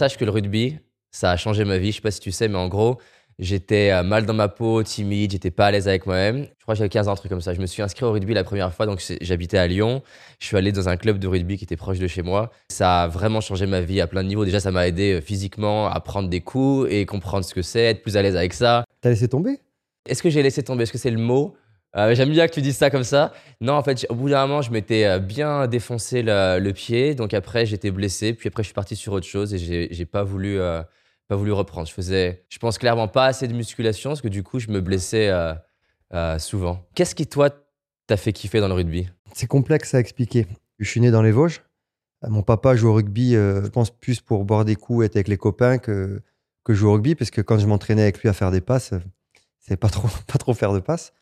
Sache que le rugby, ça a changé ma vie. Je sais pas si tu sais, mais en gros, j'étais euh, mal dans ma peau, timide, j'étais pas à l'aise avec moi-même. Je crois que j'avais 15 ans, un truc comme ça. Je me suis inscrit au rugby la première fois, donc j'habitais à Lyon. Je suis allé dans un club de rugby qui était proche de chez moi. Ça a vraiment changé ma vie à plein de niveaux. Déjà, ça m'a aidé euh, physiquement à prendre des coups et comprendre ce que c'est, être plus à l'aise avec ça. T'as laissé tomber? Est-ce que j'ai laissé tomber? Est-ce que c'est le mot? Euh, J'aime bien que tu dises ça comme ça. Non, en fait, au bout d'un moment, je m'étais bien défoncé le, pied. Donc après, j'étais blessé. Puis après, je suis parti sur autre chose et j'ai pas voulu pas voulu reprendre. Je faisais, je pense clairement pas assez de musculation parce que du coup, je me blessais euh, euh, souvent. Qu'est-ce qui, toi, t'a fait kiffer dans le rugby? C'est complexe à expliquer. Je suis né dans les Vosges. Euh, mon papa joue au rugby, je pense plus pour boire des coups, être avec les copains que, que jouer au rugby, parce que quand je m'entraînais avec lui à faire des passes, c'est pas trop, pas trop faire de passes.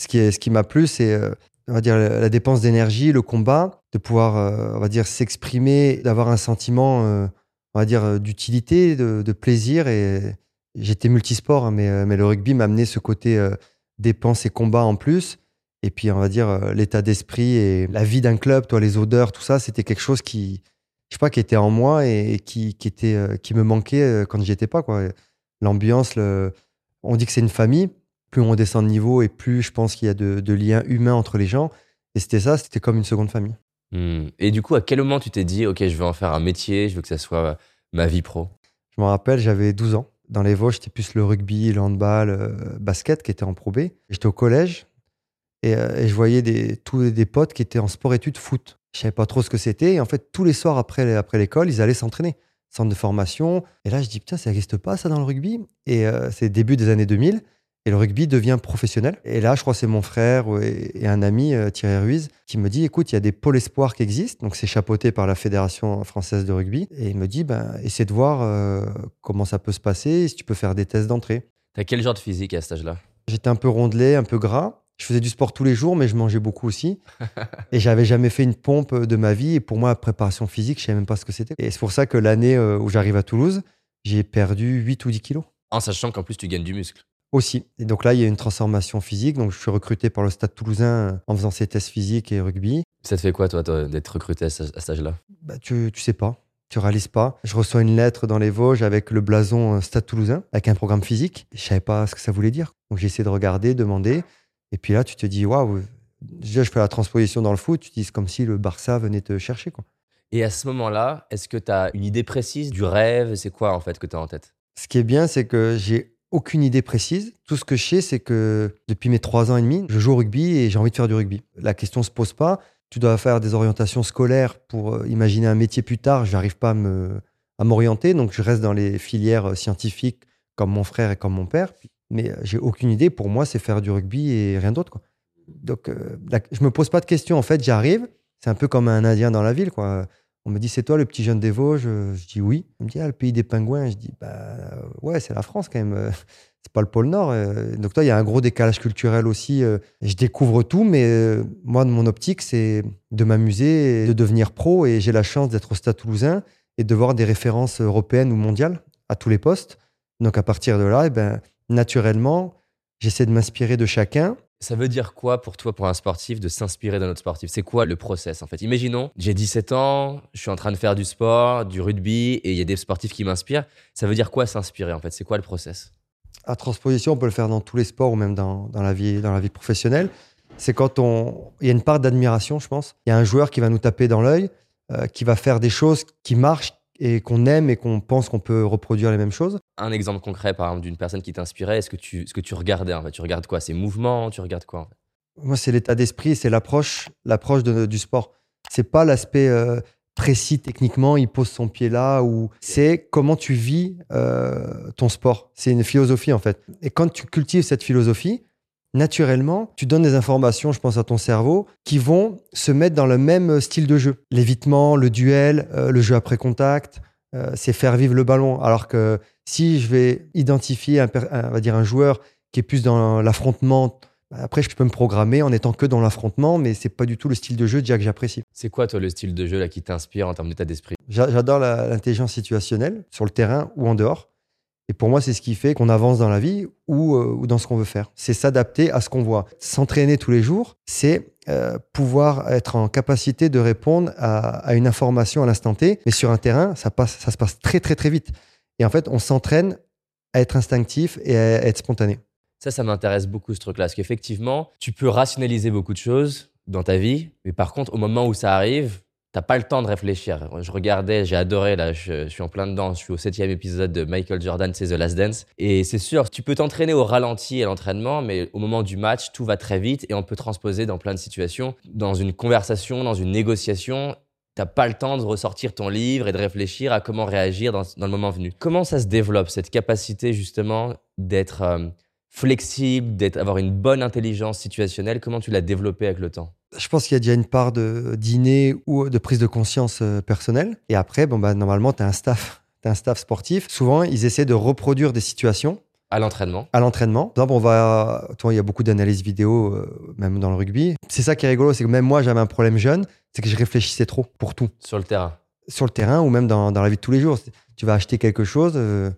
Ce qui, ce qui m'a plu, c'est on va dire la dépense d'énergie, le combat, de pouvoir, on va dire, s'exprimer, d'avoir un sentiment on va dire, euh, d'utilité, de, plaisir. Et j'étais multisport, hein, mais, euh, le rugby m'a amené ce côté euh, dépenses et combat en plus. Et puis, on va dire, l'état d'esprit et la vie d'un club, toi, les odeurs, tout ça, c'était quelque chose qui, je sais pas, qui était en moi et, qui, était, qui me manquait quand j'y étais pas, quoi. L'ambiance, on dit que c'est une famille. Plus on descend de niveau et plus je pense qu'il y a de, de liens humains entre les gens. Et c'était ça, c'était comme une seconde famille. Hmm. Et du coup, à quel moment tu t'es dit, OK, je veux en faire un métier, je veux que ça soit ma vie pro? Je me rappelle, j'avais 12 ans. Dans les Vosges, c'était plus le rugby, le handball, euh, basket qui était en pro B. J'étais au collège euh, et, je voyais des, tous des potes qui étaient en sport-études foot. Je savais pas trop ce que c'était. Et en fait, tous les soirs après, après l'école, ils allaient s'entraîner. Centre de formation. Et là, je dis, putain, ça n'existe pas ça dans le rugby? Et euh, c'est début des années 2000. Et le rugby devient professionnel. Et là, je crois que c'est mon frère et un ami, euh, Thierry Ruiz, qui me dit écoute, il y a des pôles espoirs qui existent. Donc, c'est chapeauté par la Fédération française de rugby. Et il me dit ben, essaie de voir euh, comment ça peut se passer, si tu peux faire des tests d'entrée. T'as quel genre de physique à cet âge-là? J'étais un peu rondelé, un peu gras. Je faisais du sport tous les jours, mais je mangeais beaucoup aussi. et j'avais jamais fait une pompe de ma vie. Et pour moi, la préparation physique, je savais même pas ce que c'était. Et c'est pour ça que l'année euh, où j'arrive à Toulouse, j'ai perdu 8 ou 10 kilos. En sachant qu'en plus, tu gagnes du muscle. Aussi. Et donc là, il y a une transformation physique. Donc, je suis recruté par le Stade toulousain euh, en faisant ces tests physiques et rugby. Ça te fait quoi, toi, d'être recruté à, cet âge-là? Bah, tu, tu sais pas. Tu réalises pas. Je reçois une lettre dans les Vosges avec le blason euh, Stade toulousain, avec un programme physique. Je savais pas ce que ça voulait dire. Donc, j'ai essayé de regarder, demander. Et puis là, tu te dis, waouh, déjà, je fais la transposition dans le foot. Tu te dis, c'est comme si le Barça venait te chercher. Quoi. Et à ce moment-là, est-ce que tu as une idée précise du rêve? C'est quoi, en fait, que tu as en tête? Ce qui est bien, c'est que j'ai aucune idée précise. Tout ce que je sais, c'est que depuis mes trois ans et demi, je joue au rugby et j'ai envie de faire du rugby. La question se pose pas. Tu dois faire des orientations scolaires pour euh, imaginer un métier plus tard. Je n'arrive pas à m'orienter, donc je reste dans les filières euh, scientifiques comme mon frère et comme mon père. Mais euh, j'ai aucune idée. Pour moi, c'est faire du rugby et rien d'autre. Donc, je je me pose pas de questions. En fait, j'arrive. C'est un peu comme un Indien dans la ville. Quoi. On me dit, c'est toi le petit jeune des Vosges? Je dis oui. On me dit, ah, le pays des pingouins. Je dis, bah ouais, c'est la France quand même. C'est pas le pôle Nord. Euh. Donc, toi, il y a un gros décalage culturel aussi. Euh. Je découvre tout, mais euh, moi, mon optique, c'est de m'amuser, de devenir pro. Et j'ai la chance d'être au Stade toulousain et de voir des références européennes ou mondiales à tous les postes. Donc, à partir de là, eh ben, naturellement, j'essaie de m'inspirer de chacun ça veut dire quoi pour toi, pour un sportif, de s'inspirer d'un autre sportif? C'est quoi le process en fait? Imaginons, j'ai 17 ans, je suis en train de faire du sport, du rugby, et il y a des sportifs qui m'inspirent. Ça veut dire quoi s'inspirer en fait? C'est quoi le process? À transposition, on peut le faire dans tous les sports ou même dans, dans la, vie, dans la vie professionnelle. C'est quand on... il y a une part d'admiration, je pense. Il y a un joueur qui va nous taper dans l'œil, euh, qui va faire des choses qui marchent, et qu'on aime et qu'on pense qu'on peut reproduire les mêmes choses. Un exemple concret, par exemple, d'une personne qui t'inspirait, est-ce que tu, ce que tu regardais en fait? Tu regardes quoi? Ses mouvements? Tu regardes quoi Moi, c'est l'état d'esprit, c'est l'approche, l'approche du sport. C'est pas l'aspect euh, précis techniquement, il pose son pied là, ou c'est comment tu vis euh, ton sport. C'est une philosophie en fait. Et quand tu cultives cette philosophie, naturellement, tu donnes des informations, je pense, à ton cerveau, qui vont se mettre dans le même style de jeu. L'évitement, le duel, euh, le jeu après contact, euh, c'est faire vivre le ballon. Alors que si je vais identifier un, va dire un joueur qui est plus dans l'affrontement, bah, après, je peux me programmer en étant que dans l'affrontement, mais c'est pas du tout le style de jeu déjà que j'apprécie. C'est quoi, toi, le style de jeu là, qui t'inspire en termes d'état d'esprit? J'adore l'intelligence situationnelle sur le terrain ou en dehors. Et pour moi, c'est ce qui fait qu'on avance dans la vie ou, euh, ou dans ce qu'on veut faire. C'est s'adapter à ce qu'on voit. S'entraîner tous les jours, c'est euh, pouvoir être en capacité de répondre à, une information à l'instant T. Mais sur un terrain, ça, passe, ça se passe très, très, très vite. Et en fait, on s'entraîne à être instinctif et à être spontané. Ça, ça m'intéresse beaucoup ce truc-là. Parce qu'effectivement, tu peux rationaliser beaucoup de choses dans ta vie. Mais par contre, au moment où ça arrive, T'as pas le temps de réfléchir. Je regardais, j'ai adoré, là, je, suis en plein dedans. Je suis au septième épisode de Michael Jordan, c'est The Last Dance. Et c'est sûr, tu peux t'entraîner au ralenti à l'entraînement, mais au moment du match, tout va très vite et on peut transposer dans plein de situations. Dans une conversation, dans une négociation, t'as pas le temps de ressortir ton livre et de réfléchir à comment réagir dans, le moment venu. Comment ça se développe, cette capacité justement d'être euh, flexible, d'avoir une bonne intelligence situationnelle? Comment tu l'as développé avec le temps? Je pense qu'il y a déjà une part de dîner ou de prise de conscience euh, personnelle. Et après, bon, bah, normalement, tu as un staff. un staff sportif. Souvent, ils essaient de reproduire des situations. À l'entraînement. À l'entraînement. on va. Toi, il y a beaucoup d'analyses vidéo, euh, même dans le rugby. C'est ça qui est rigolo, c'est que même moi, j'avais un problème jeune, c'est que je réfléchissais trop pour tout. Sur le terrain. Sur le terrain ou même dans, la vie de tous les jours. Tu vas acheter quelque chose, euh,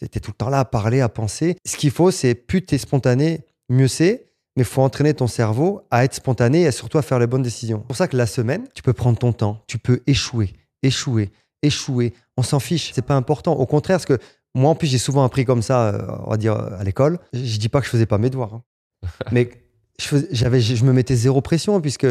tu es tout le temps là à parler, à penser. Ce qu'il faut, c'est plus tu es spontané, mieux c'est mais il faut entraîner ton cerveau à être spontané et surtout à faire les bonnes décisions. C'est pour ça que la semaine, tu peux prendre ton temps, tu peux échouer, échouer, échouer. On s'en fiche, c'est pas important. Au contraire, parce que moi, en plus, j'ai souvent appris comme ça, euh, on va dire, à l'école. Je dis pas que je faisais pas mes devoirs, hein. mais je, j'avais, je me mettais zéro pression, puisque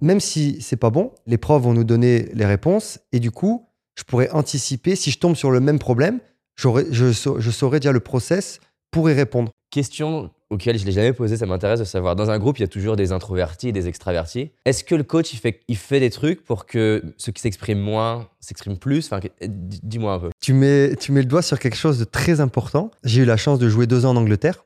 même si c'est pas bon, les profs vont nous donner les réponses, et du coup, je pourrais anticiper, si je tombe sur le même problème, je, je saurais déjà le process pour y répondre. Question auquel je ne l'ai jamais posé, ça m'intéresse de savoir. Dans un groupe, il y a toujours des introvertis et des extravertis. Est-ce que le coach, il fait, il fait des trucs pour que ceux qui s'expriment moins s'expriment plus? Dis-moi un peu. Tu mets, tu mets le doigt sur quelque chose de très important. J'ai eu la chance de jouer deux ans en Angleterre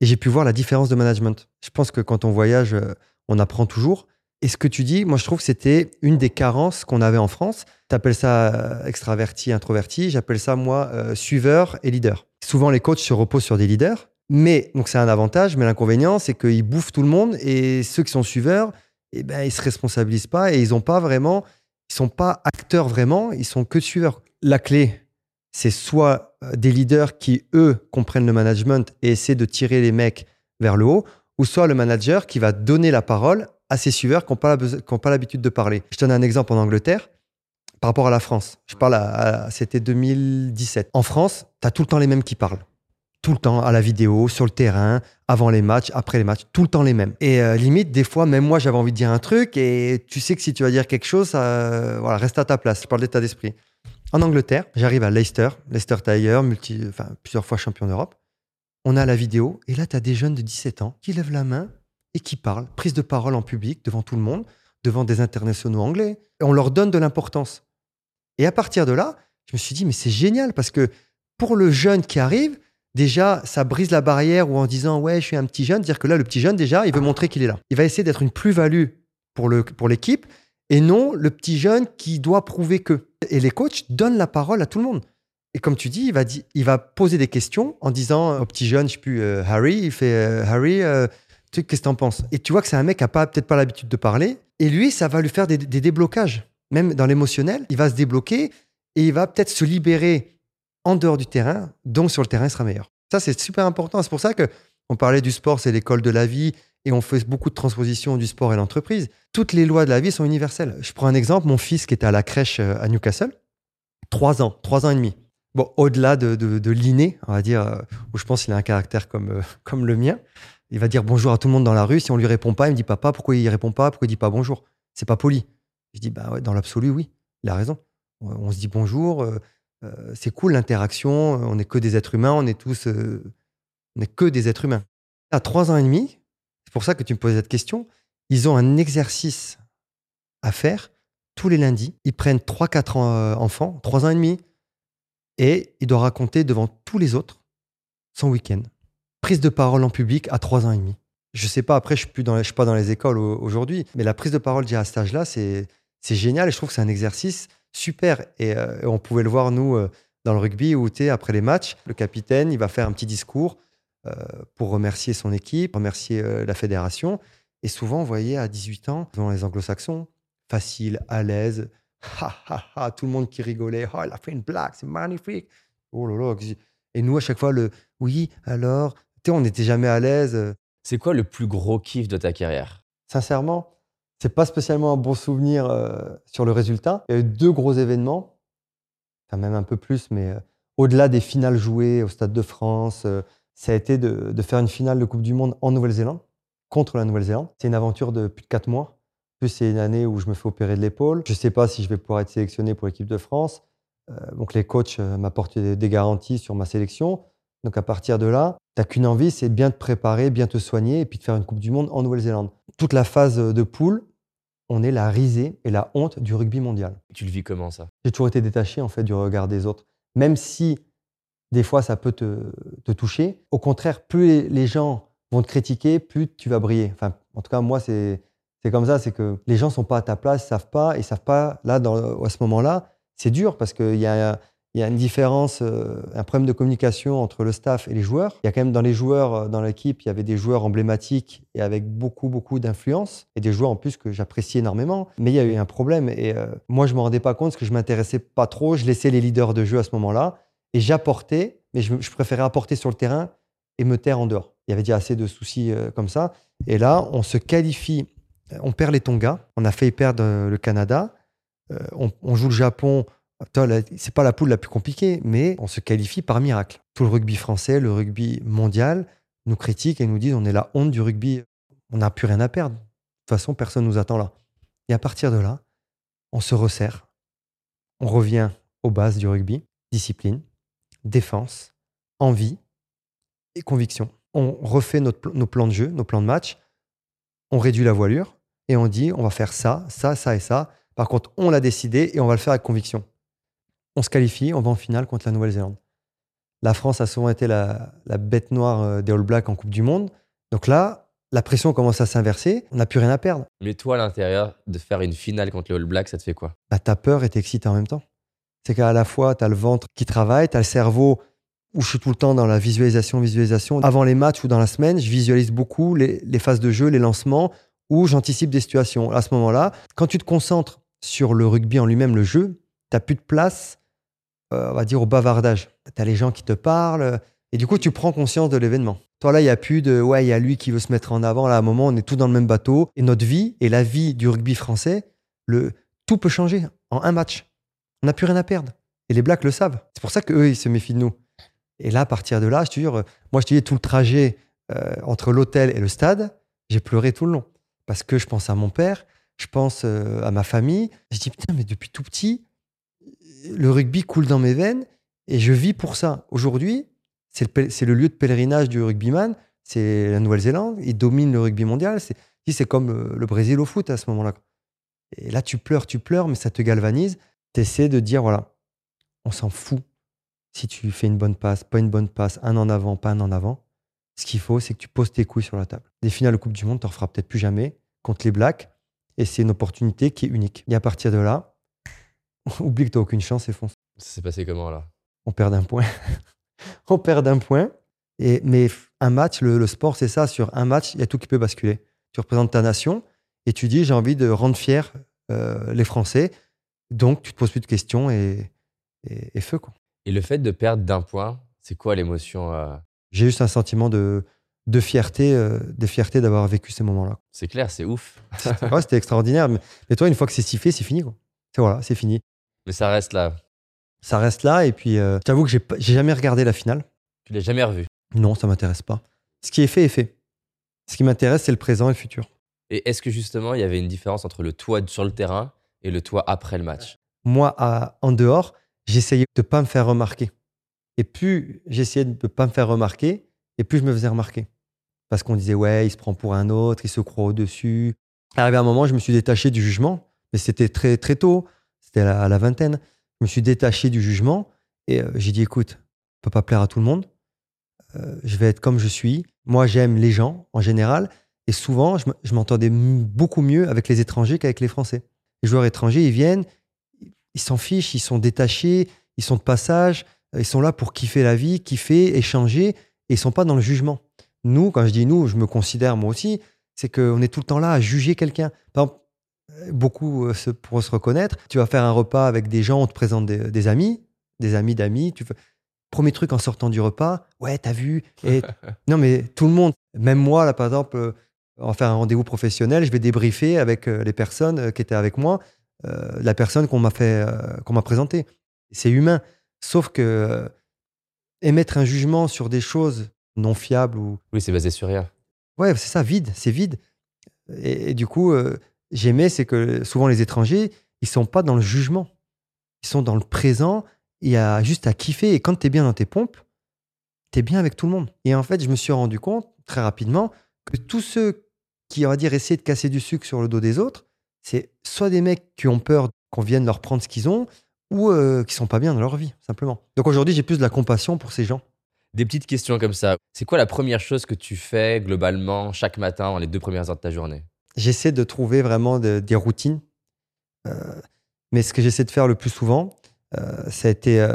et j'ai pu voir la différence de management. Je pense que quand on voyage, euh, on apprend toujours. Et ce que tu dis, moi je trouve que c'était une des carences qu'on avait en France. Tu appelles ça euh, extraverti, introverti. J'appelle ça, moi, euh, suiveur et leader. Souvent, les coachs se reposent sur des leaders mais, donc c'est un avantage, mais l'inconvénient, c'est qu'ils bouffent tout le monde et ceux qui sont suiveurs, eh ben, ils se responsabilisent pas et ils ont pas vraiment, ils sont pas acteurs vraiment, ils sont que suiveurs. La clé, c'est soit euh, des leaders qui, eux, comprennent le management et essaient de tirer les mecs vers le haut, ou soit le manager qui va donner la parole à ses suiveurs qui n'ont pas l'habitude de parler. Je donne un exemple en Angleterre par rapport à la France. Je parle à c'était 2017. En France, tu as tout le temps les mêmes qui parlent tout le temps à la vidéo, sur le terrain, avant les matchs, après les matchs, tout le temps les mêmes. Et euh, limite, des fois, même moi, j'avais envie de dire un truc et tu sais que si tu vas dire quelque chose, ça, voilà, reste à ta place. Je parle d'état d'esprit. En Angleterre, j'arrive à Leicester, Leicester Tiger, plusieurs fois champion d'Europe. On a la vidéo et là, tu as des jeunes de 17 ans qui lèvent la main et qui parlent, prise de parole en public devant tout le monde, devant des internationaux anglais. Et on leur donne de l'importance. Et à partir de là, je me suis dit, mais c'est génial parce que pour le jeune qui arrive, déjà, ça brise la barrière ou en disant ouais, je suis un petit jeune, dire que là, le petit jeune, déjà, il veut montrer qu'il est là. Il va essayer d'être une plus-value pour, le, pour l'équipe et non le petit jeune qui doit prouver que. Et les coachs donnent la parole à tout le monde. Et comme tu dis, il va, il va poser des questions en disant au petit jeune, je sais plus, euh, Harry, il fait euh, Harry, euh, qu'est-ce que tu en penses? Et tu vois que c'est un mec qui n'a peut-être pas l'habitude de parler. Et lui, ça va lui faire des, des déblocages. Même dans l'émotionnel, il va se débloquer et il va peut-être se libérer en dehors du terrain, donc sur le terrain, il sera meilleur. Ça, c'est super important. C'est pour ça que on parlait du sport, c'est l'école de la vie, et on fait beaucoup de transpositions du sport et l'entreprise. Toutes les lois de la vie sont universelles. Je prends un exemple, mon fils qui était à la crèche euh, à Newcastle, trois ans, trois ans et demi. Bon, au-delà de, de, l'inné, on va dire, euh, où je pense qu'il a un caractère comme, euh, comme le mien, il va dire bonjour à tout le monde dans la rue. Si on lui répond pas, il me dit papa, pourquoi il répond pas? Pourquoi il dit pas bonjour? C'est pas poli. Je dis bah ouais, dans l'absolu, oui, il a raison. On se dit bonjour, c'est cool l'interaction, on n'est que des êtres humains, on est tous, euh, on n'est que des êtres humains. À trois ans et demi, c'est pour ça que tu me poses cette question, ils ont un exercice à faire tous les lundis. Ils prennent trois, quatre euh, enfants, trois ans et demi, et il doit raconter devant tous les autres son week-end. Prise de parole en public à trois ans et demi. Je sais pas, après, je ne suis, pas dans les écoles aujourd'hui, mais la prise de parole à cet âge-là, c'est génial et je trouve que c'est un exercice super. Euh, et on pouvait le voir, nous, euh, dans le rugby, où tu après les matchs, le capitaine, il va faire un petit discours euh, pour remercier son équipe, remercier la fédération. Et souvent, vous voyez, à 18 ans, dans les anglo-saxons, facile, à l'aise, ha, ha, ha, tout le monde qui rigolait, oh, il a fait une blague, c'est magnifique. Oh là là, Et nous, à chaque fois, le oui, alors, tu on n'était jamais à l'aise. euh. C'est quoi le plus gros kiff de ta carrière? Sincèrement, c'est pas spécialement un bon souvenir euh, sur le résultat. Il y a eu deux gros événements, enfin même un peu plus, mais euh, au-delà des finales jouées au Stade de France, euh, ça a été de, faire une finale de Coupe du Monde en Nouvelle-Zélande, contre la Nouvelle-Zélande. C'est une aventure de plus de quatre mois. En Plus c'est une année où je me fais opérer de l'épaule. Je sais pas si je vais pouvoir être sélectionné pour l'équipe de France. Donc les coachs m'apportent des, des garanties sur ma sélection. Donc à partir de là, t'as qu'une envie, c'est bien te préparer, bien te soigner et puis de faire une Coupe du Monde en Nouvelle-Zélande. Toute la phase de poule, on est la risée et la honte du rugby mondial. Tu le vis comment ça? J'ai toujours été détaché en fait du regard des autres, même si des fois ça peut te, te toucher. Au contraire, plus les, gens vont te critiquer, plus tu vas briller. Enfin, en tout cas, moi c'est c'est comme ça, c'est que les gens sont pas à ta place, savent pas, ils savent pas là dans, à ce moment-là, c'est dur parce qu'il y a il y a une différence, euh, un problème de communication entre le staff et les joueurs. Il y a quand même dans les joueurs, euh, dans l'équipe, il y avait des joueurs emblématiques et avec beaucoup, beaucoup d'influence, et des joueurs en plus que j'apprécie énormément. Mais il y a eu un problème, et euh, moi, je ne me rendais pas compte parce que je m'intéressais pas trop. Je laissais les leaders de jeu à ce moment-là, et j'apportais, mais je, préférais apporter sur le terrain et me taire en dehors. Il y avait déjà assez de soucis comme ça. Et là, on se qualifie, on perd les Tonga, on a failli perdre le Canada, on, joue le Japon c'est pas la poule la plus compliquée, mais on se qualifie par miracle. Tout le rugby français, le rugby mondial nous critique et nous disent on est la honte du rugby. On n'a plus rien à perdre. De toute façon, personne nous attend là. Et à partir de là, on se resserre. On revient aux bases du rugby discipline, défense, envie et conviction. On refait nos plans de jeu, nos plans de match. On réduit la voilure et on dit on va faire ça, ça, ça et ça. Par contre, on l'a décidé et on va le faire avec conviction. On se qualifie, on va en finale contre la Nouvelle-Zélande. La France a souvent été la, la bête noire euh, des All Blacks en Coupe du Monde. Donc là, la pression commence à s'inverser. On n'a plus rien à perdre. Mais toi, à l'intérieur, de faire une finale contre les All Blacks, ça te fait quoi? Bah, t'as peur et t'es excité en même temps. C'est qu'à la fois, t'as le ventre qui travaille, t'as le cerveau où je suis tout le temps dans la visualisation, visualisation. Avant les matchs ou dans la semaine, je visualise beaucoup les, les phases de jeu, les lancements, où j'anticipe des situations. À ce moment-là, quand tu te concentres sur le rugby en lui-même, le jeu, t'as plus de place, euh, on va dire, au bavardage. T'as les gens qui te parlent, et du coup, tu prends conscience de l'événement. Toi, là, il n'y a plus de, ouais, il y a lui qui veut se mettre en avant. Là, à un moment, on est tous dans le même bateau. Et notre vie et la vie du rugby français, le, tout peut changer en un match. On n'a plus rien à perdre. Et les Blacks le savent. C'est pour ça qu'eux, ils se méfient de nous. Et là, à partir de là, je te jure, moi, je te dis, tout le trajet euh, entre l'hôtel et le stade, j'ai pleuré tout le long. Parce que je pense à mon père, je pense euh, à ma famille. Je dis, putain, mais depuis tout petit, le rugby coule dans mes veines et je vis pour ça. Aujourd'hui, c'est le, lieu de pèlerinage du rugbyman, c'est la Nouvelle-Zélande, il domine le rugby mondial. C'est comme le, Brésil au foot à ce moment-là. Et là, tu pleures, tu pleures, mais ça te galvanise. Tu essaies de dire, voilà, on s'en fout si tu fais une bonne passe, pas une bonne passe, un en avant, pas un en avant. Ce qu'il faut, c'est que tu poses tes couilles sur la table. Des finales de Coupe du Monde, tu referas peut-être plus jamais contre les Blacks. Et c'est une opportunité qui est unique. Et à partir de là, oublie que tu n'as aucune chance et fonce. Ça s'est passé comment là On perd d'un point. on perd d'un point. Et, mais un match, le, le sport, c'est ça. Sur un match, il y a tout qui peut basculer. Tu représentes ta nation et tu dis j'ai envie de rendre fier euh, les Français. Donc, tu te poses plus de questions et, et, et feu. Quoi. Et le fait de perdre d'un point, c'est quoi l'émotion euh, J'ai juste un sentiment de, de fierté, euh, de fierté d'avoir vécu ces moments-là. C'est clair, c'est ouf. Ouais, c'était extraordinaire. Mais, mais toi, une fois que c'est sifflé, c'est fini. quoi. C'est voilà, c'est fini. Mais ça reste là. Ça reste là. Et puis, euh, je t'avoue que j'ai pas- j'ai jamais regardé la finale. Tu l'as jamais revu. Non, ça m'intéresse pas. Ce qui est fait est fait. Ce qui m'intéresse, c'est le présent et le futur. Et est-ce que justement, il y avait une différence entre le toi sur le terrain et le toi après le match? Moi, à- en dehors, j'essayais de pas me faire remarquer. Et plus j'essayais de ne pas me faire remarquer, et plus je me faisais remarquer. Parce qu'on disait, ouais, il se prend pour un autre, il se croit au-dessus. Arrivé à un moment, je me suis détaché du jugement, mais c'était très, très tôt, à la, vingtaine. Je me suis détaché du jugement et euh, j'ai dit, écoute, on peut pas plaire à tout le monde. Euh, je vais être comme je suis. Moi, j'aime les gens en général. Et souvent, je m'entendais beaucoup mieux avec les étrangers qu'avec les Français. Les joueurs étrangers, ils viennent, ils s'en fichent, ils sont détachés, ils sont de passage, euh, ils sont là pour kiffer la vie, kiffer, échanger, et ils sont pas dans le jugement. Nous, quand je dis nous, je me considère moi aussi, c'est qu'on est tout le temps là à juger quelqu'un. Par exemple, beaucoup euh, se- pourront se reconnaître. Tu vas faire un repas avec des gens, on te présente des, des amis, des amis d'amis. Tu fais- Premier truc en sortant du repas, ouais, t'as vu et Non, mais tout le monde, même moi, là, par exemple, euh, va faire un rendez-vous professionnel, je vais débriefer avec euh, les personnes qui étaient avec moi, la personne qu'on m'a fait, qu'on m'a présentée. C'est humain. Sauf que émettre un jugement sur des choses non fiables ou. Oui, c'est basé sur rien. Ouais, c'est ça, vide, c'est vide. Et, du coup, j'aimais, c'est que souvent les étrangers, ils sont pas dans le jugement. Ils sont dans le présent. Il y a juste à kiffer. Et quand tu es bien dans tes pompes, tu es bien avec tout le monde. Et en fait, je me suis rendu compte très rapidement que tous ceux qui, on va dire, essaient de casser du sucre sur le dos des autres, c'est soit des mecs qui ont peur qu'on vienne leur prendre ce qu'ils ont, ou euh, qui sont pas bien dans leur vie, simplement. Donc aujourd'hui, j'ai plus de la compassion pour ces gens. Des petites questions comme ça. C'est quoi la première chose que tu fais globalement chaque matin dans les deux premières heures de ta journée? J'essaie de trouver vraiment des routines. Euh, mais ce que j'essaie de faire le plus souvent, euh, ça a été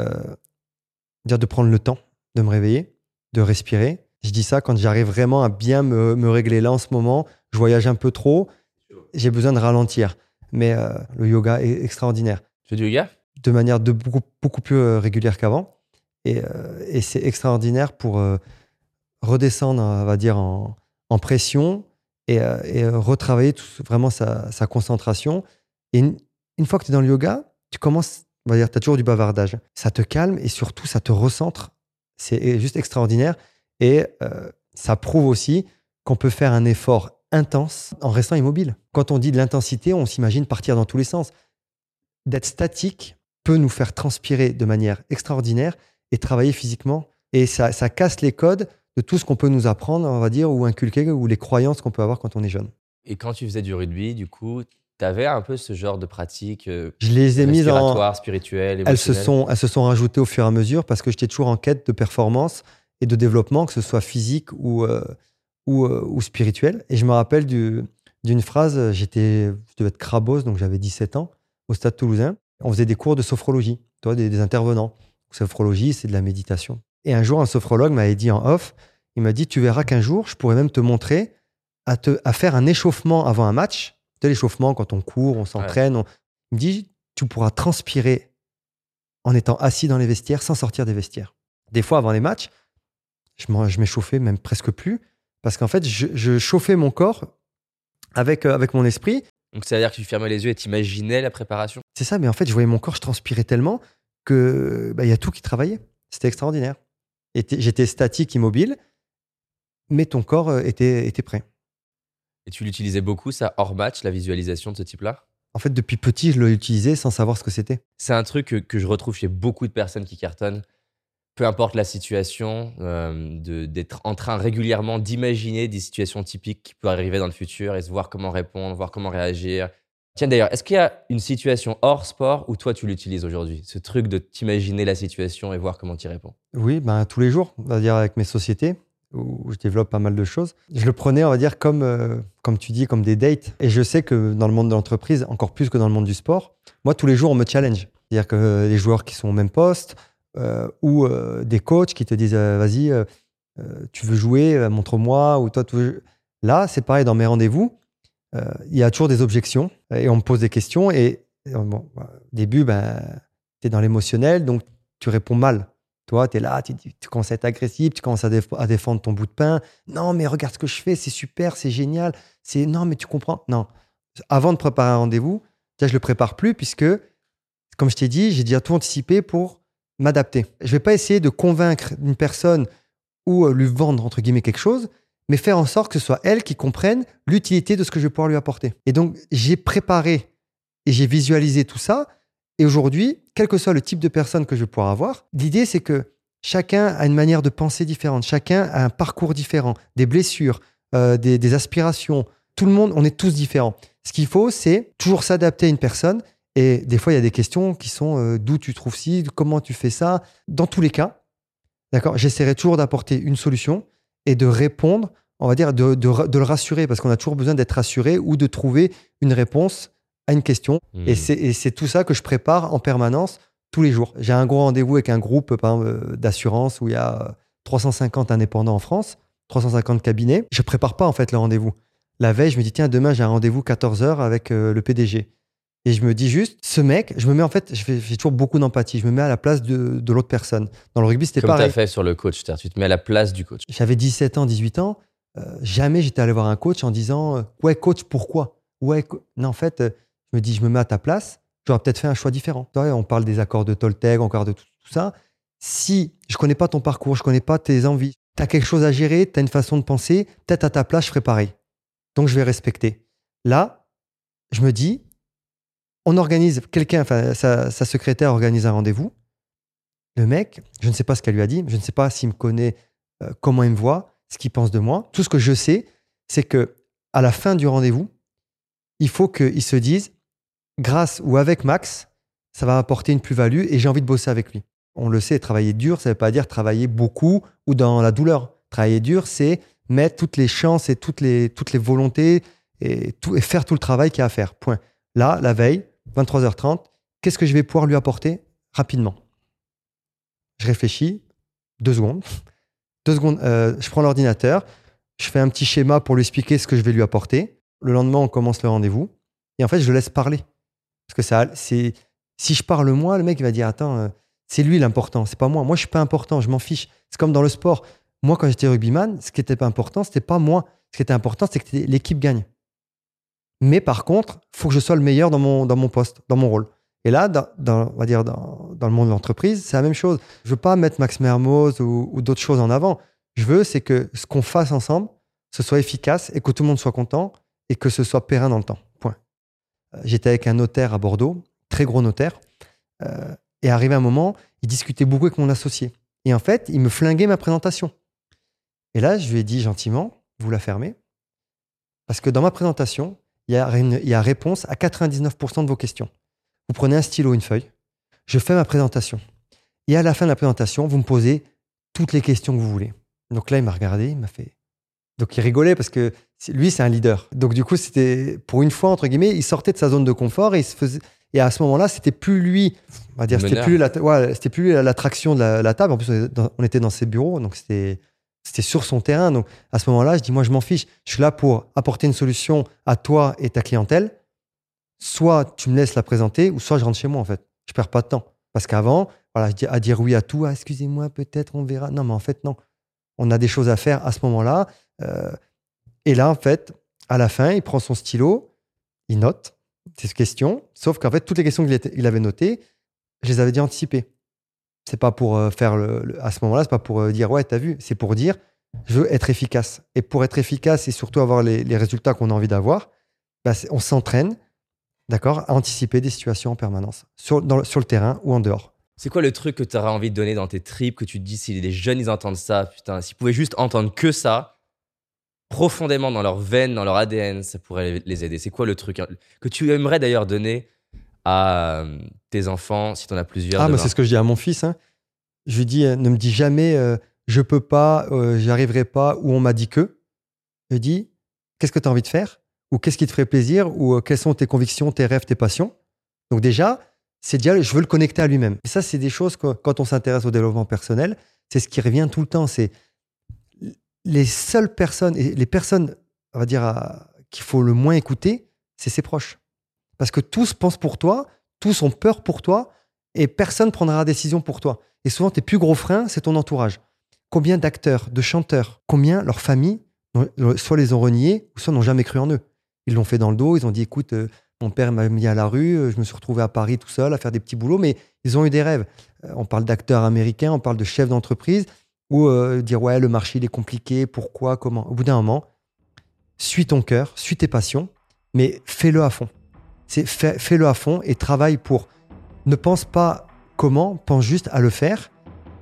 dire de prendre le temps de me réveiller, de respirer. Je dis ça quand j'arrive vraiment à bien me, me, régler. Là, en ce moment, je voyage un peu trop. J'ai besoin de ralentir. Mais le yoga est extraordinaire. Tu fais du yoga? De manière de beaucoup, beaucoup plus euh, régulière qu'avant. Et, euh, et c'est extraordinaire pour euh, redescendre, on va dire, en, en pression et, et retravailler tout, vraiment sa, concentration. Et une, fois que tu es dans le yoga, tu commences, on va dire, tu as toujours du bavardage. Ça te calme et surtout, ça te recentre. C'est juste extraordinaire. Et ça prouve aussi qu'on peut faire un effort intense en restant immobile. Quand on dit de l'intensité, on s'imagine partir dans tous les sens. D'être statique, peut nous faire transpirer de manière extraordinaire et travailler physiquement. Et ça casse les codes de tout ce qu'on peut nous apprendre, on va dire, ou inculquer, ou les croyances qu'on peut avoir quand on est jeune. Et quand tu faisais du rugby, du coup, tu avais un peu ce genre de pratique euh, Je les ai mises en. spirituelle, elles se, sont, elles se sont rajoutées au fur et à mesure parce que j'étais toujours en quête de performance et de développement, que ce soit physique ou, euh, ou, euh, ou, spirituel. Et je me rappelle d'une phrase, j'étais, je devais être crabos, donc j'avais 17 ans, au stade toulousain on faisait des cours de sophrologie, toi, des, intervenants. Sophrologie, c'est de la méditation. Et un jour, un sophrologue m'avait dit en off, il m'a dit, tu verras qu'un jour, je pourrais même te montrer à, te, à faire un échauffement avant un match. De l'échauffement, quand on court, on s'entraîne. Il me dit, tu pourras transpirer en étant assis dans les vestiaires sans sortir des vestiaires. Des fois, avant les matchs, je m'échauffais même presque plus parce qu'en fait, je, chauffais mon corps avec, euh, avec mon esprit donc, c'est-à-dire que tu fermais les yeux et t'imaginais la préparation C'est ça, mais en fait, je voyais mon corps, je transpirais tellement que bah, il y a tout qui travaillait. C'était extraordinaire. J'étais statique, immobile, mais ton corps euh, était, était prêt. Et tu l'utilisais beaucoup, ça, hors match, la visualisation de ce type-là? En fait, depuis petit, je l'utilisais sans savoir ce que c'était. C'est un truc que, que, je retrouve chez beaucoup de personnes qui cartonnent peu importe la situation, euh, d'être en train régulièrement d'imaginer des situations typiques qui peuvent arriver dans le futur et se voir comment répondre, voir comment réagir. Tiens d'ailleurs, est-ce qu'il y a une situation hors sport où toi tu l'utilises aujourd'hui? Ce truc de t'imaginer la situation et voir comment tu réponds? Oui, ben, tous les jours, on va dire avec mes sociétés où je développe pas mal de choses. Je le prenais, on va dire, comme, euh, comme tu dis, comme des dates. Et je sais que dans le monde de l'entreprise, encore plus que dans le monde du sport, moi, tous les jours, on me challenge. C'est-à-dire que les joueurs qui sont au même poste, euh, ou euh, des coachs qui te disent euh, vas-y, tu veux jouer, montre-moi, ou toi. Là, c'est pareil dans mes rendez-vous. Il y a toujours des objections et on me pose des questions. Et bon, au début, ben, tu es dans l'émotionnel, donc tu réponds mal. Toi, tu es là, tu, tu, commences à être agressif, tu commences à, défendre ton bout de pain. Non, mais regarde ce que je fais, c'est super, c'est génial. C'est Non, mais tu comprends. Non. Avant de préparer un rendez-vous, je le prépare plus puisque, comme je t'ai dit, j'ai déjà tout anticipé pour m'adapter. Je vais pas essayer de convaincre une personne ou euh, lui vendre, entre guillemets, quelque chose, mais faire en sorte que ce soit elle qui comprenne l'utilité de ce que je vais pouvoir lui apporter. Et donc, j'ai préparé et j'ai visualisé tout ça. Et aujourd'hui, quel que soit le type de personne que je vais pouvoir avoir, l'idée, c'est que chacun a une manière de penser différente, chacun a un parcours différent, des blessures, euh, des, aspirations. Tout le monde, on est tous différents. Ce qu'il faut, c'est toujours s'adapter à une personne et des fois, il y a des questions qui sont euh, d'où tu trouves ci, comment tu fais ça. Dans tous les cas, d'accord, j'essaierai toujours d'apporter une solution et de répondre, on va dire, de, de, le rassurer, parce qu'on a toujours besoin d'être rassuré ou de trouver une réponse à une question. Mmh. Et c'est tout ça que je prépare en permanence tous les jours. J'ai un gros rendez-vous avec un groupe euh, d'assurance où il y a 350 indépendants en France, 350 cabinets. Je prépare pas en fait le rendez-vous. La veille, je me dis, tiens, demain, j'ai un rendez-vous 14h avec euh, le PDG. Et je me dis juste, ce mec, je me mets en fait, je fais, je fais toujours beaucoup d'empathie. Je me mets à la place de, de l'autre personne. Dans le rugby, c'était Comme tu as pareil. fait sur le coach, tu te mets à la place du coach. J'avais 17 ans, 18 ans. euh, jamais j'étais allé voir un coach en disant euh, Ouais, coach, pourquoi? Ouais, co- non, en fait, euh, je me dis Je me mets à ta place, j'aurais peut-être fait un choix différent. On parle des accords de Toltec, encore de tout, tout ça. Si je connais pas ton parcours, je connais pas tes envies, tu as quelque chose à gérer, tu as une façon de penser, peut-être à ta place, je ferais pareil. Donc, je vais respecter. Là, je me dis On organise, quelqu'un, sa secrétaire organise un rendez-vous. Le mec, je ne sais pas ce qu'elle lui a dit, je ne sais pas s'il me connaît, euh, comment il me voit, ce qu'il pense de moi. Tout ce que je sais, c'est que à la fin du rendez-vous, il faut qu'il se dise, grâce ou avec Max, ça va apporter une plus-value et j'ai envie de bosser avec lui. On le sait, travailler dur, ça ne veut pas dire travailler beaucoup ou dans la douleur. Travailler dur, c'est mettre toutes les chances et toutes les, toutes les volontés et, tout, et faire tout le travail qu'il y a à faire. Point. Là, la veille, 23h30, qu'est-ce que je vais pouvoir lui apporter rapidement? Je réfléchis, deux secondes. Deux secondes, euh, je prends l'ordinateur, je fais un petit schéma pour lui expliquer ce que je vais lui apporter. Le lendemain, on commence le rendez-vous. Et en fait, je le laisse parler. Parce que ça, c'est, si je parle moi, le mec va dire Attends, euh, c'est lui l'important, c'est pas moi. Moi, je suis pas important, je m'en fiche. C'est comme dans le sport. Moi, quand j'étais rugbyman, ce qui était pas important, c'était pas moi. Ce qui était important, c'est que l'équipe gagne. Mais par contre, faut que je sois le meilleur dans mon, dans mon poste, dans mon rôle. Et là, dans, on va dire dans, dans le monde de l'entreprise, c'est la même chose. Je veux pas mettre Max Mermoz ou, ou d'autres choses en avant. Je veux, c'est que ce qu'on fasse ensemble, ce soit efficace et que tout le monde soit content et que ce soit périn dans le temps. Point. Euh, J'étais avec un notaire à Bordeaux, très gros notaire, euh, et arrivé un moment, il discutait beaucoup avec mon associé. Et en fait, il me flinguait ma présentation. Et là, je lui ai dit gentiment, vous la fermez, parce que dans ma présentation, il y a, y réponse à 99% de vos questions. Vous prenez un stylo, une feuille, je fais ma présentation. Et à la fin de la présentation, vous me posez toutes les questions que vous voulez. Donc là, il m'a regardé, il m'a fait. Donc il rigolait parce que lui, c'est un leader. Donc du coup, c'était pour une fois entre guillemets, il sortait de sa zone de confort et il se faisait. Et à ce moment-là, c'était plus lui, on va dire, c'était plus la, ouais, plus l'attraction de la, la table. En plus, on était dans- on était dans ses bureaux, donc c'était c'était sur son terrain. Donc à ce moment-là, je dis moi, je m'en fiche. Je suis là pour apporter une solution à toi et ta clientèle. Soit tu me laisses la présenter, ou soit je rentre chez moi en fait. Je perds pas de temps. Parce qu'avant, voilà, je dis à dire oui à tout. Ah, excusez-moi, peut-être on verra. Non, mais en fait non. On a des choses à faire à ce moment-là. Euh, et là, en fait, à la fin, il prend son stylo, il note ses questions. Sauf qu'en fait, toutes les questions qu'il avait notées, je les avais déjà anticipées. C'est pas pour euh, faire le, à ce moment-là, c'est pas pour euh, dire ouais, t'as vu. C'est pour dire je veux être efficace. Et pour être efficace et surtout avoir les, résultats qu'on a envie d'avoir, bah, on s'entraîne, d'accord, à anticiper des situations en permanence sur, sur le terrain ou en dehors. C'est quoi le truc que tu auras envie de donner dans tes tripes que tu te dis si les jeunes ils entendent ça, putain, s'ils pouvaient juste entendre que ça, profondément dans leur veine, dans leur ADN, ça pourrait les- les aider. C'est quoi le truc hein, que tu aimerais d'ailleurs donner à euh, tes enfants si tu en as plusieurs Ah, mais c'est ce que je dis à mon fils. hein. Je lui dis, euh, ne me dis jamais, euh, je peux pas, euh, j'y arriverai pas, ou on m'a dit que. Je lui dis, qu'est-ce que tu as envie de faire? Ou qu'est-ce qui te ferait plaisir? Ou euh, quelles sont tes convictions, tes rêves, tes passions? Donc déjà, c'est déjà, je veux le connecter à lui-même. Et ça, c'est des choses que quand on s'intéresse au développement personnel, c'est ce qui revient tout le temps. C'est les seules personnes, et les personnes, on va dire, qu'il faut le moins écouter, c'est ses proches. Parce que tous pensent pour toi, tous ont peur pour toi, et personne prendra la décision pour toi. Et souvent, tes plus gros freins, c'est ton entourage. Combien d'acteurs, de chanteurs, combien leur famille, n'ont- soit les ont reniés, ou soit n'ont jamais cru en eux. Ils l'ont fait dans le dos, ils ont dit, écoute, euh, mon père m'a mis à la rue, euh, je me suis retrouvé à Paris tout seul à faire des petits boulots, mais ils ont eu des rêves. Euh, on parle d'acteurs américains, on parle de chefs d'entreprise, ou dire, ouais, le marché, il est compliqué, pourquoi, comment. Au bout d'un moment, suis ton cœur, suis tes passions, mais fais-le à fond. C'est fais- fais-le à fond et travaille pour. Ne pense pas comment, pense juste à le faire.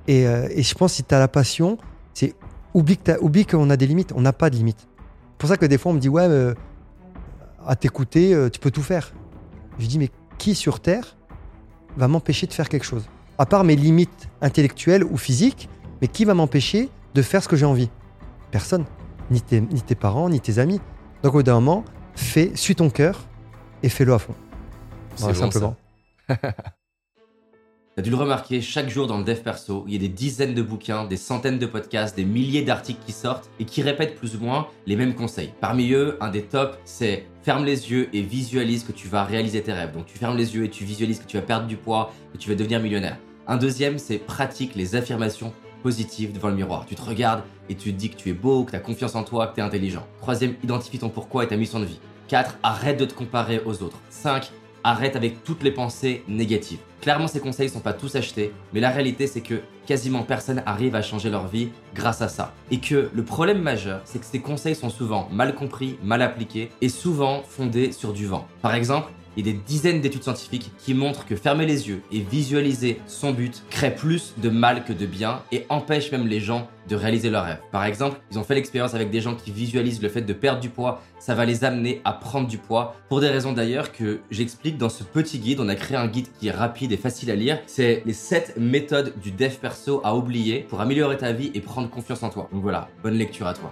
Et, euh, je pense que si tu as la passion, c'est oublie qu'on a des limites. On n'a pas de limites. C'est pour ça que des fois, on me dit Ouais, euh, à t'écouter, euh, tu peux tout faire. Je dis Mais qui sur Terre va m'empêcher de faire quelque chose? À part mes limites intellectuelles ou physiques, mais qui va m'empêcher de faire ce que j'ai envie? Personne. Ni tes, ni tes parents, ni tes amis. Donc, au bout d'un moment, fais, suis ton cœur et fais-le à fond. Voilà, bon, simplement. T'as dû le remarquer, chaque jour dans le dev perso, il y a des dizaines de bouquins, des centaines de podcasts, des milliers d'articles qui sortent et qui répètent plus ou moins les mêmes conseils. Parmi eux, un des tops, c'est ferme les yeux et visualise que tu vas réaliser tes rêves. Donc tu fermes les yeux et tu visualises que tu vas perdre du poids, que tu vas devenir millionnaire. Un deuxième, c'est pratique les affirmations positives devant le miroir. Tu te regardes et tu te dis que tu es beau, que tu as confiance en toi, que tu es intelligent. Troisième, identifie ton pourquoi et ta mission de vie. 4. Arrête de te comparer aux autres. 5. Arrête avec toutes les pensées négatives. Clairement, ces conseils sont pas tous achetés, mais la réalité c'est que quasiment personne arrive à changer leur vie grâce à ça. Et que le problème majeur, c'est que ces conseils sont souvent mal compris, mal appliqués et souvent fondés sur du vent. Par exemple, il y a des dizaines d'études scientifiques qui montrent que fermer les yeux et visualiser son but crée plus de mal que de bien et empêche même les gens de réaliser leurs rêves. Par exemple, ils ont fait l'expérience avec des gens qui visualisent le fait de perdre du poids, ça va les amener à prendre du poids, pour des raisons d'ailleurs que j'explique dans ce petit guide. On a créé un guide qui est rapide et facile à lire. C'est les 7 méthodes du dev perso à oublier pour améliorer ta vie et prendre confiance en toi. Donc voilà, bonne lecture à toi.